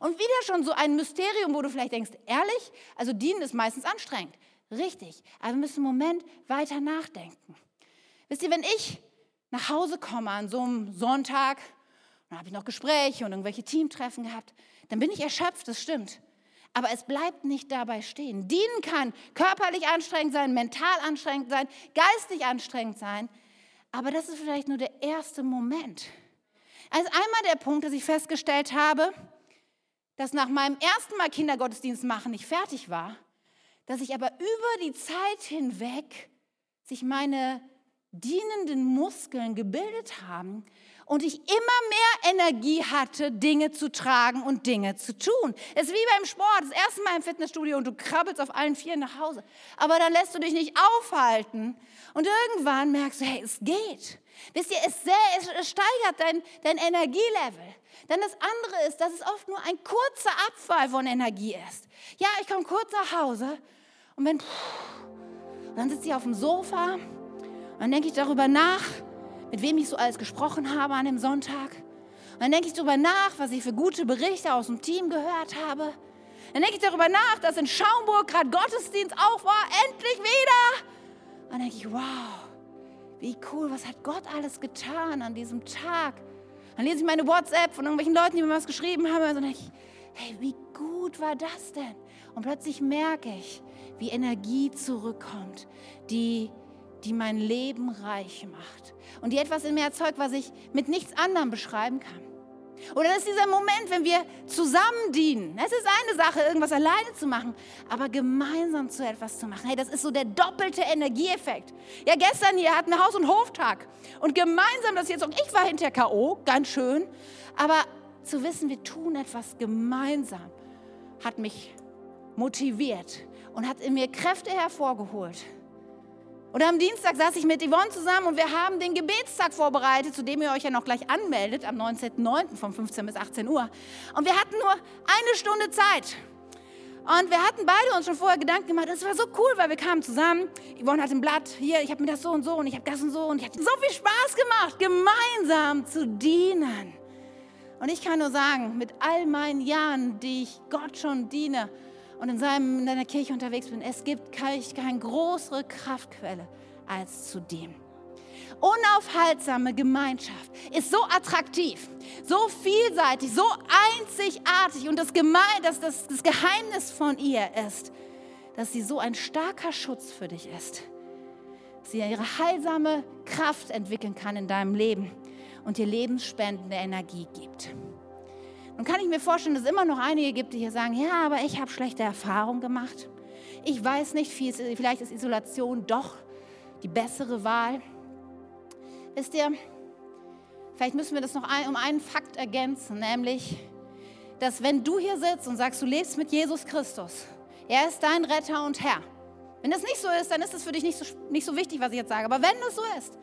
Und wieder schon so ein Mysterium, wo du vielleicht denkst, ehrlich, also Dienen ist meistens anstrengend. Richtig, aber wir müssen einen Moment weiter nachdenken. Wisst ihr, wenn ich nach Hause komme an so einem Sonntag, dann habe ich noch Gespräche und irgendwelche Teamtreffen gehabt, dann bin ich erschöpft, das stimmt. Aber es bleibt nicht dabei stehen. Dienen kann körperlich anstrengend sein, mental anstrengend sein, geistig anstrengend sein. Aber das ist vielleicht nur der erste Moment. Also einmal der Punkt, dass ich festgestellt habe, dass nach meinem ersten Mal Kindergottesdienst machen nicht fertig war, dass ich aber über die Zeit hinweg sich meine dienenden Muskeln gebildet haben und ich immer mehr Energie hatte, Dinge zu tragen und Dinge zu tun. Es ist wie beim Sport, das erste Mal im Fitnessstudio und du krabbelst auf allen Vieren nach Hause. Aber dann lässt du dich nicht aufhalten und irgendwann merkst du, hey, es geht. Wisst ihr, es, sehr, es steigert dein, dein Energielevel. Dann das andere ist, dass es oft nur ein kurzer Abfall von Energie ist. Ja, ich komme kurz nach Hause und bin, und dann sitze ich auf dem Sofa und dann denke ich darüber nach, mit wem ich so alles gesprochen habe an dem Sonntag. Und dann denke ich darüber nach, was ich für gute Berichte aus dem Team gehört habe. Dann denke ich darüber nach, dass in Schaumburg gerade Gottesdienst auch war, endlich wieder. Und dann denke ich, wow, wie cool, was hat Gott alles getan an diesem Tag. Dann lese ich meine WhatsApp von irgendwelchen Leuten, die mir was geschrieben haben. Und dann denke ich, hey, wie gut war das denn? Und plötzlich merke ich, wie Energie zurückkommt, die die mein Leben reich macht und die etwas in mir erzeugt, was ich mit nichts anderem beschreiben kann. Oder das ist dieser Moment, wenn wir zusammen dienen. Es ist eine Sache, irgendwas alleine zu machen, aber gemeinsam zu etwas zu machen. Hey, das ist so der doppelte Energieeffekt. Ja, gestern hier hatten wir Haus- und Hoftag. Und gemeinsam, das jetzt auch, ich war hinter K.O., ganz schön. Aber zu wissen, wir tun etwas gemeinsam, hat mich motiviert und hat in mir Kräfte hervorgeholt. Und am Dienstag saß ich mit Yvonne zusammen und wir haben den Gebetstag vorbereitet, zu dem ihr euch ja noch gleich anmeldet, am 19.09. von 15 bis 18 Uhr. Und wir hatten nur eine Stunde Zeit. Und wir hatten beide uns schon vorher Gedanken gemacht, es war so cool, weil wir kamen zusammen. Yvonne hat ein Blatt, hier, ich habe mir das so und so und ich habe das und so und ich hatte so viel Spaß gemacht, gemeinsam zu dienen. Und ich kann nur sagen, mit all meinen Jahren, die ich Gott schon diene, und in, seinem, in deiner Kirche unterwegs bin, es gibt keine, keine größere Kraftquelle als zu dem. Unaufhaltsame Gemeinschaft ist so attraktiv, so vielseitig, so einzigartig und das, Geme das, das, das Geheimnis von ihr ist, dass sie so ein starker Schutz für dich ist. Dass sie ihre heilsame Kraft entwickeln kann in deinem Leben und dir lebensspendende Energie gibt. Und kann ich mir vorstellen, dass es immer noch einige gibt, die hier sagen, ja, aber ich habe schlechte Erfahrungen gemacht. Ich weiß nicht, vielleicht ist Isolation doch die bessere Wahl. Wisst ihr, vielleicht müssen wir das noch um einen Fakt ergänzen, nämlich, dass wenn du hier sitzt und sagst, du lebst mit Jesus Christus, er ist dein Retter und Herr. Wenn das nicht so ist, dann ist es für dich nicht so, nicht so wichtig, was ich jetzt sage. Aber wenn das so ist,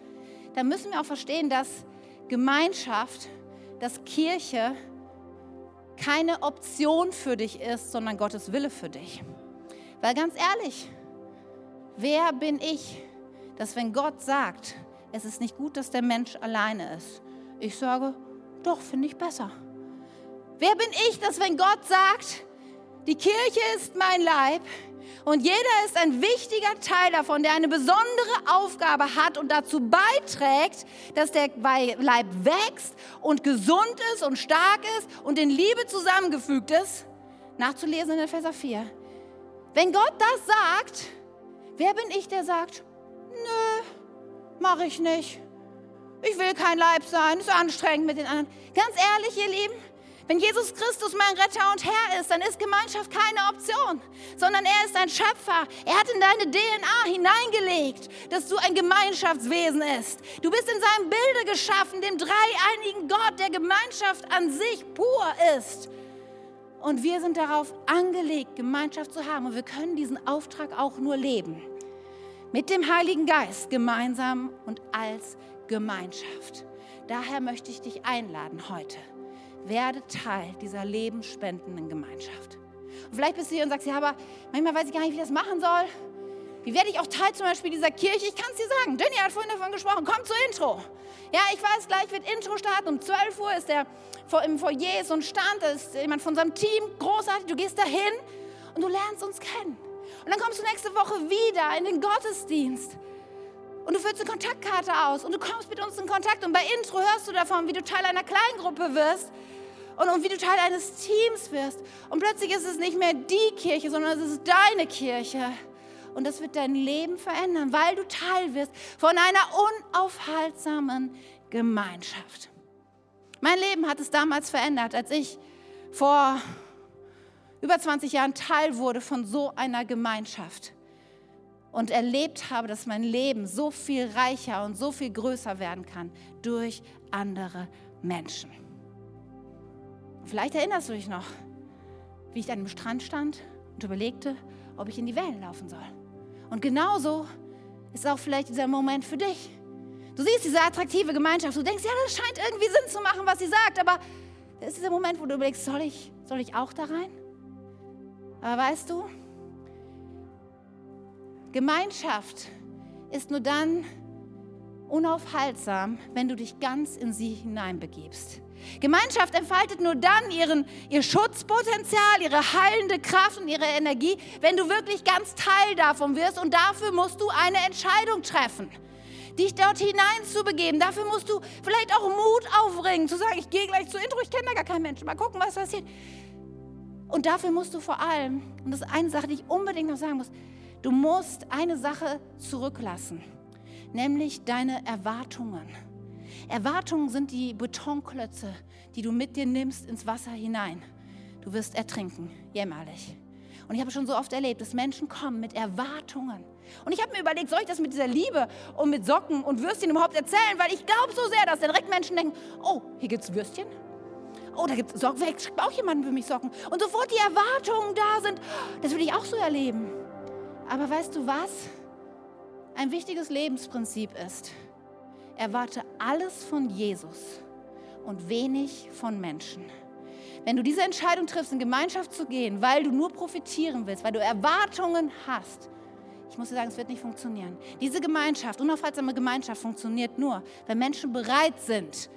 dann müssen wir auch verstehen, dass Gemeinschaft, dass Kirche keine Option für dich ist, sondern Gottes Wille für dich. Weil ganz ehrlich, wer bin ich, dass wenn Gott sagt, es ist nicht gut, dass der Mensch alleine ist, ich sage, doch, finde ich besser. Wer bin ich, dass wenn Gott sagt, die Kirche ist mein Leib, und jeder ist ein wichtiger Teil davon, der eine besondere Aufgabe hat und dazu beiträgt, dass der Leib wächst und gesund ist und stark ist und in Liebe zusammengefügt ist. Nachzulesen in Vers 4. Wenn Gott das sagt, wer bin ich, der sagt, nö, mache ich nicht. Ich will kein Leib sein, ist anstrengend mit den anderen. Ganz ehrlich, ihr Lieben, wenn Jesus Christus mein Retter und Herr ist, dann ist Gemeinschaft keine Option, sondern er ist ein Schöpfer. Er hat in deine DNA hineingelegt, dass du ein Gemeinschaftswesen ist. Du bist in seinem Bilde geschaffen, dem dreieinigen Gott, der Gemeinschaft an sich pur ist. Und wir sind darauf angelegt, Gemeinschaft zu haben. Und wir können diesen Auftrag auch nur leben. Mit dem Heiligen Geist gemeinsam und als Gemeinschaft. Daher möchte ich dich einladen heute werde Teil dieser lebensspendenden Gemeinschaft. Und vielleicht bist du hier und sagst, ja, aber manchmal weiß ich gar nicht, wie ich das machen soll. Wie werde ich auch Teil zum Beispiel dieser Kirche? Ich kann es dir sagen. Jenny hat vorhin davon gesprochen. Komm zur Intro. Ja, ich weiß, gleich wird Intro starten. Um 12 Uhr ist der im Foyer so ein Stand. Da ist jemand von unserem Team. Großartig. Du gehst dahin und du lernst uns kennen. Und dann kommst du nächste Woche wieder in den Gottesdienst. Und du füllst eine Kontaktkarte aus und du kommst mit uns in Kontakt. Und bei Intro hörst du davon, wie du Teil einer Kleingruppe wirst und, und wie du Teil eines Teams wirst. Und plötzlich ist es nicht mehr die Kirche, sondern es ist deine Kirche. Und das wird dein Leben verändern, weil du Teil wirst von einer unaufhaltsamen Gemeinschaft. Mein Leben hat es damals verändert, als ich vor über 20 Jahren Teil wurde von so einer Gemeinschaft und erlebt habe, dass mein Leben so viel reicher und so viel größer werden kann durch andere Menschen. Vielleicht erinnerst du dich noch, wie ich an dem Strand stand und überlegte, ob ich in die Wellen laufen soll. Und genauso ist auch vielleicht dieser Moment für dich. Du siehst diese attraktive Gemeinschaft, du denkst, ja, das scheint irgendwie Sinn zu machen, was sie sagt, aber da ist dieser Moment, wo du überlegst, soll ich, soll ich auch da rein? Aber weißt du, Gemeinschaft ist nur dann unaufhaltsam, wenn du dich ganz in sie hineinbegibst. Gemeinschaft entfaltet nur dann ihren, ihr Schutzpotenzial, ihre heilende Kraft und ihre Energie, wenn du wirklich ganz Teil davon wirst. Und dafür musst du eine Entscheidung treffen, dich dort hineinzubegeben. Dafür musst du vielleicht auch Mut aufbringen, zu sagen, ich gehe gleich zu Intro, ich kenne da gar keinen Menschen, mal gucken, was passiert. Und dafür musst du vor allem, und das ist eine Sache, die ich unbedingt noch sagen muss, du musst eine Sache zurücklassen. nämlich deine Erwartungen. Erwartungen sind die Betonklötze, die du mit dir nimmst ins Wasser hinein. Du wirst ertrinken, jämmerlich. Und ich habe schon so oft erlebt, dass Menschen kommen mit Erwartungen. Und ich habe mir überlegt, soll ich das mit dieser Liebe und mit Socken und Würstchen überhaupt erzählen? Weil ich glaube so sehr, dass direkt Menschen denken, oh, hier gibt es Würstchen. Oh, da gibt es Socken. Vielleicht schickt auch jemand für mich Socken. Und sofort die Erwartungen da sind. Das will ich auch so erleben. Aber weißt du was? Ein wichtiges Lebensprinzip ist, erwarte alles von Jesus und wenig von Menschen. Wenn du diese Entscheidung triffst, in Gemeinschaft zu gehen, weil du nur profitieren willst, weil du Erwartungen hast, ich muss dir sagen, es wird nicht funktionieren. Diese Gemeinschaft, unaufhaltsame Gemeinschaft funktioniert nur, wenn Menschen bereit sind,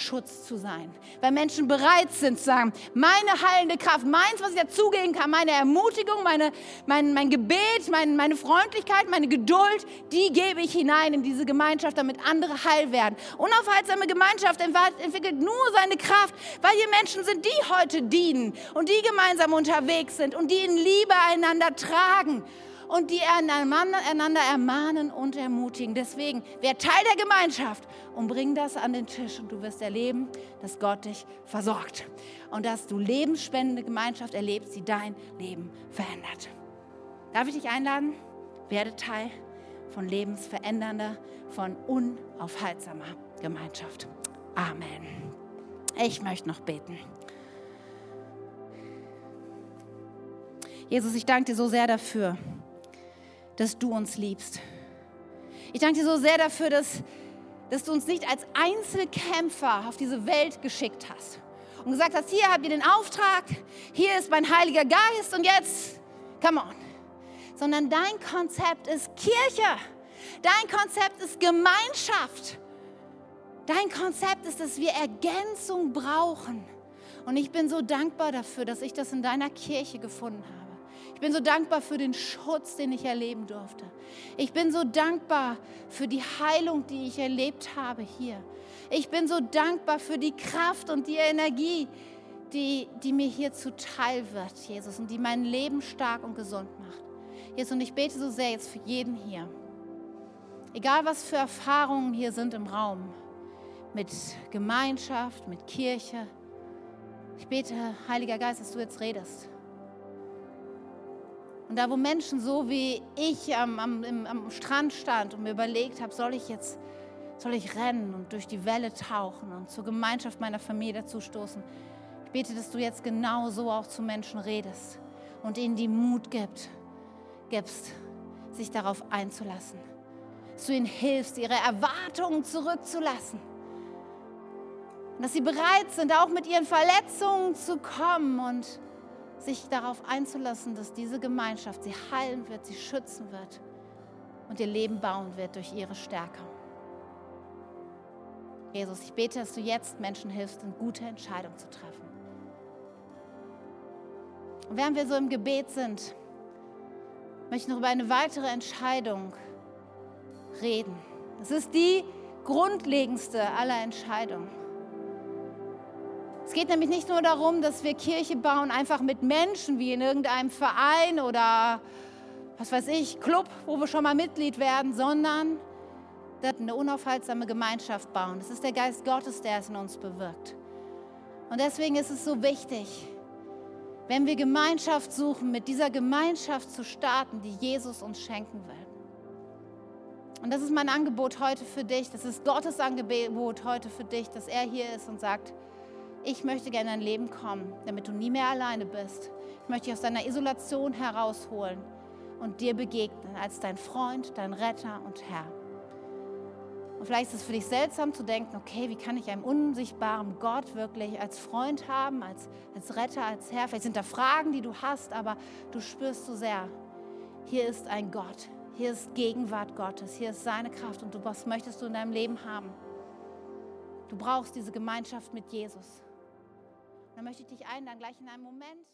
Schutz zu sein. Weil Menschen bereit sind zu sagen, meine heilende Kraft, meins, was ich dazugeben kann, meine Ermutigung, meine, mein, mein Gebet, mein, meine Freundlichkeit, meine Geduld, die gebe ich hinein in diese Gemeinschaft, damit andere heil werden. Unaufhaltsame Gemeinschaft entwickelt nur seine Kraft, weil hier Menschen sind, die heute dienen und die gemeinsam unterwegs sind und die in Liebe einander tragen und die einander ermahnen und ermutigen. Deswegen, wer Teil der Gemeinschaft und bring das an den Tisch und du wirst erleben, dass Gott dich versorgt und dass du lebensspendende Gemeinschaft erlebst, die dein Leben verändert. Darf ich dich einladen? Werde Teil von lebensverändernder, von unaufhaltsamer Gemeinschaft. Amen. Ich möchte noch beten. Jesus, ich danke dir so sehr dafür, dass du uns liebst. Ich danke dir so sehr dafür, dass, dass du uns nicht als Einzelkämpfer auf diese Welt geschickt hast und gesagt hast, hier habt ihr den Auftrag, hier ist mein Heiliger Geist und jetzt, come on. Sondern dein Konzept ist Kirche. Dein Konzept ist Gemeinschaft. Dein Konzept ist, dass wir Ergänzung brauchen. Und ich bin so dankbar dafür, dass ich das in deiner Kirche gefunden habe. Ich bin so dankbar für den Schutz, den ich erleben durfte. Ich bin so dankbar für die Heilung, die ich erlebt habe hier. Ich bin so dankbar für die Kraft und die Energie, die, die mir hier zuteil wird, Jesus, und die mein Leben stark und gesund macht. Jesus, und ich bete so sehr jetzt für jeden hier. Egal was für Erfahrungen hier sind im Raum, mit Gemeinschaft, mit Kirche. Ich bete, Heiliger Geist, dass du jetzt redest und da, wo Menschen so wie ich am, am, am Strand stand und mir überlegt habe, soll ich jetzt, soll ich rennen und durch die Welle tauchen und zur Gemeinschaft meiner Familie dazustoßen. Ich bete, dass du jetzt genau so auch zu Menschen redest und ihnen die Mut gibt, gibst, sich darauf einzulassen. Dass du ihnen hilfst, ihre Erwartungen zurückzulassen. Und dass sie bereit sind, auch mit ihren Verletzungen zu kommen und sich darauf einzulassen, dass diese Gemeinschaft sie heilen wird, sie schützen wird und ihr Leben bauen wird durch ihre Stärke. Jesus, ich bete, dass du jetzt Menschen hilfst, eine gute Entscheidung zu treffen. Und während wir so im Gebet sind, möchte ich noch über eine weitere Entscheidung reden. Das ist die grundlegendste aller Entscheidungen. Es geht nämlich nicht nur darum, dass wir Kirche bauen, einfach mit Menschen wie in irgendeinem Verein oder was weiß ich, Club, wo wir schon mal Mitglied werden, sondern eine unaufhaltsame Gemeinschaft bauen. Das ist der Geist Gottes, der es in uns bewirkt. Und deswegen ist es so wichtig, wenn wir Gemeinschaft suchen, mit dieser Gemeinschaft zu starten, die Jesus uns schenken will. Und das ist mein Angebot heute für dich, das ist Gottes Angebot heute für dich, dass er hier ist und sagt, ich möchte gerne in dein Leben kommen, damit du nie mehr alleine bist. Ich möchte dich aus deiner Isolation herausholen und dir begegnen als dein Freund, dein Retter und Herr. Und vielleicht ist es für dich seltsam zu denken, okay, wie kann ich einen unsichtbaren Gott wirklich als Freund haben, als, als Retter, als Herr? Vielleicht sind da Fragen, die du hast, aber du spürst so sehr, hier ist ein Gott, hier ist Gegenwart Gottes, hier ist seine Kraft und du, was möchtest du in deinem Leben haben? Du brauchst diese Gemeinschaft mit Jesus dann möchte ich dich einladen, gleich in einem Moment